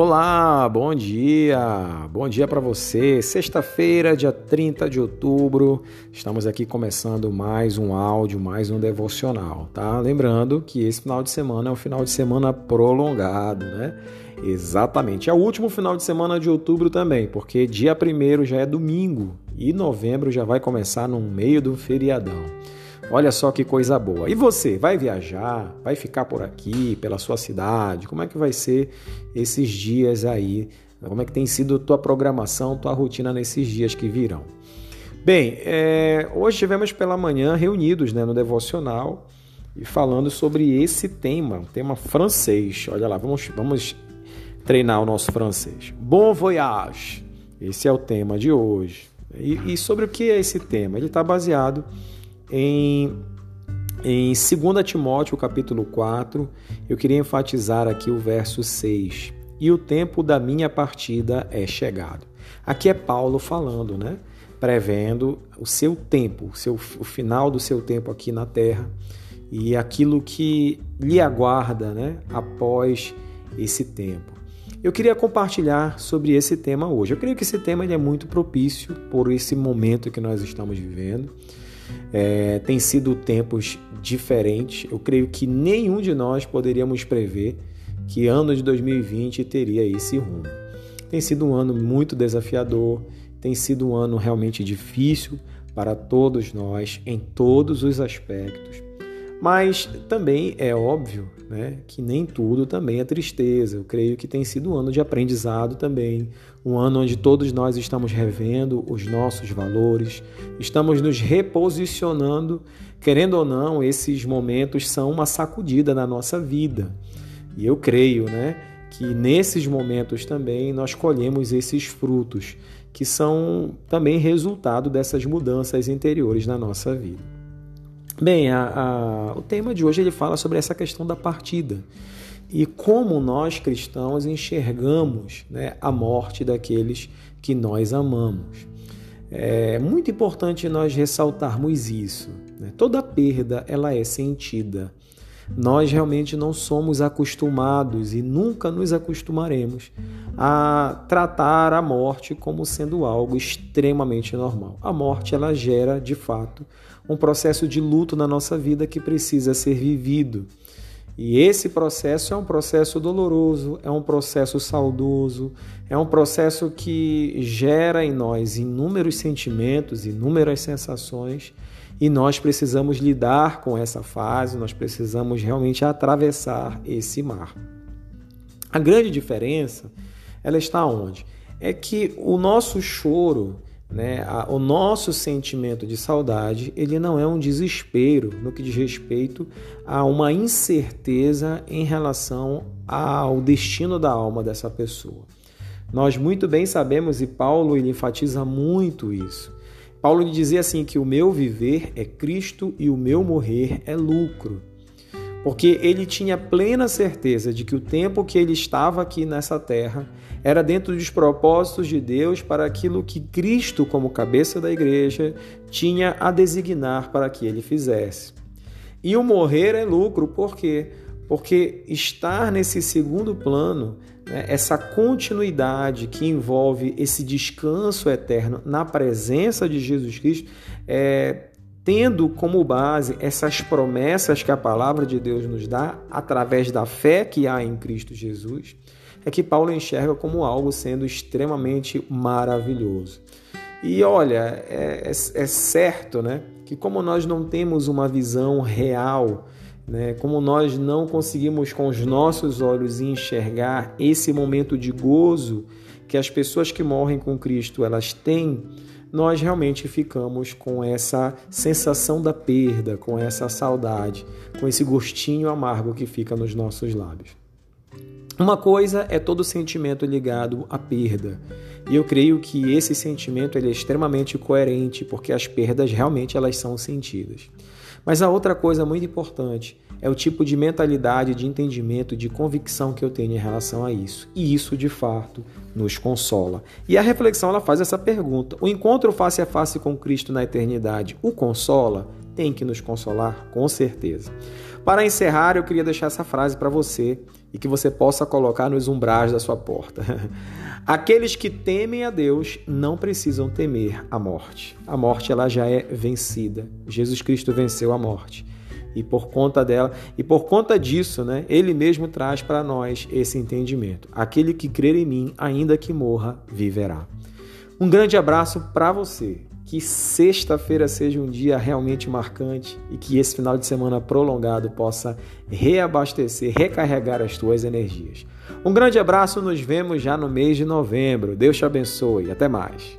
Olá, bom dia, bom dia para você. Sexta-feira, dia 30 de outubro, estamos aqui começando mais um áudio, mais um devocional, tá? Lembrando que esse final de semana é um final de semana prolongado, né? Exatamente. É o último final de semana de outubro também, porque dia 1 já é domingo e novembro já vai começar no meio do feriadão. Olha só que coisa boa. E você, vai viajar? Vai ficar por aqui, pela sua cidade? Como é que vai ser esses dias aí? Como é que tem sido tua programação, tua rotina nesses dias que virão? Bem, é, hoje estivemos pela manhã reunidos né, no devocional e falando sobre esse tema, tema francês. Olha lá, vamos, vamos treinar o nosso francês. Bon voyage! Esse é o tema de hoje. E, e sobre o que é esse tema? Ele está baseado em, em 2 Timóteo capítulo 4, eu queria enfatizar aqui o verso 6. E o tempo da minha partida é chegado. Aqui é Paulo falando, né? Prevendo o seu tempo, o, seu, o final do seu tempo aqui na terra e aquilo que lhe aguarda né, após esse tempo. Eu queria compartilhar sobre esse tema hoje. Eu creio que esse tema é muito propício por esse momento que nós estamos vivendo. É, tem sido tempos diferentes. Eu creio que nenhum de nós poderíamos prever que ano de 2020 teria esse rumo. Tem sido um ano muito desafiador, tem sido um ano realmente difícil para todos nós em todos os aspectos. Mas também é óbvio né, que nem tudo também é tristeza. Eu creio que tem sido um ano de aprendizado também, um ano onde todos nós estamos revendo os nossos valores, estamos nos reposicionando. Querendo ou não, esses momentos são uma sacudida na nossa vida. E eu creio né, que nesses momentos também nós colhemos esses frutos, que são também resultado dessas mudanças interiores na nossa vida. Bem, a, a, o tema de hoje ele fala sobre essa questão da partida e como nós cristãos enxergamos né, a morte daqueles que nós amamos. É muito importante nós ressaltarmos isso. Né? Toda perda ela é sentida. Nós realmente não somos acostumados e nunca nos acostumaremos a tratar a morte como sendo algo extremamente normal. A morte ela gera, de fato, um processo de luto na nossa vida que precisa ser vivido. E esse processo é um processo doloroso, é um processo saudoso, é um processo que gera em nós inúmeros sentimentos, inúmeras sensações, e nós precisamos lidar com essa fase, nós precisamos realmente atravessar esse mar. A grande diferença, ela está onde? É que o nosso choro, né? O nosso sentimento de saudade ele não é um desespero no que diz respeito a uma incerteza em relação ao destino da alma dessa pessoa. Nós muito bem sabemos, e Paulo ele enfatiza muito isso. Paulo dizia assim que o meu viver é Cristo e o meu morrer é lucro porque ele tinha plena certeza de que o tempo que ele estava aqui nessa terra era dentro dos propósitos de Deus para aquilo que Cristo, como cabeça da igreja, tinha a designar para que ele fizesse. E o morrer é lucro, por quê? Porque estar nesse segundo plano, né, essa continuidade que envolve esse descanso eterno na presença de Jesus Cristo, é, tendo como base essas promessas que a palavra de Deus nos dá através da fé que há em Cristo Jesus, é que Paulo enxerga como algo sendo extremamente maravilhoso. E olha, é, é, é certo né, que, como nós não temos uma visão real, né, como nós não conseguimos com os nossos olhos enxergar esse momento de gozo que as pessoas que morrem com Cristo elas têm, nós realmente ficamos com essa sensação da perda, com essa saudade, com esse gostinho amargo que fica nos nossos lábios. Uma coisa é todo sentimento ligado à perda. E eu creio que esse sentimento ele é extremamente coerente, porque as perdas realmente elas são sentidas. Mas a outra coisa muito importante é o tipo de mentalidade, de entendimento, de convicção que eu tenho em relação a isso. E isso, de fato, nos consola. E a reflexão ela faz essa pergunta: o encontro face a face com Cristo na eternidade o consola? Tem que nos consolar, com certeza. Para encerrar, eu queria deixar essa frase para você e que você possa colocar nos umbrais da sua porta. Aqueles que temem a Deus não precisam temer a morte. A morte ela já é vencida. Jesus Cristo venceu a morte. E por conta dela, e por conta disso, né, ele mesmo traz para nós esse entendimento. Aquele que crer em mim, ainda que morra, viverá. Um grande abraço para você. Que sexta-feira seja um dia realmente marcante e que esse final de semana prolongado possa reabastecer, recarregar as tuas energias. Um grande abraço, nos vemos já no mês de novembro. Deus te abençoe. Até mais.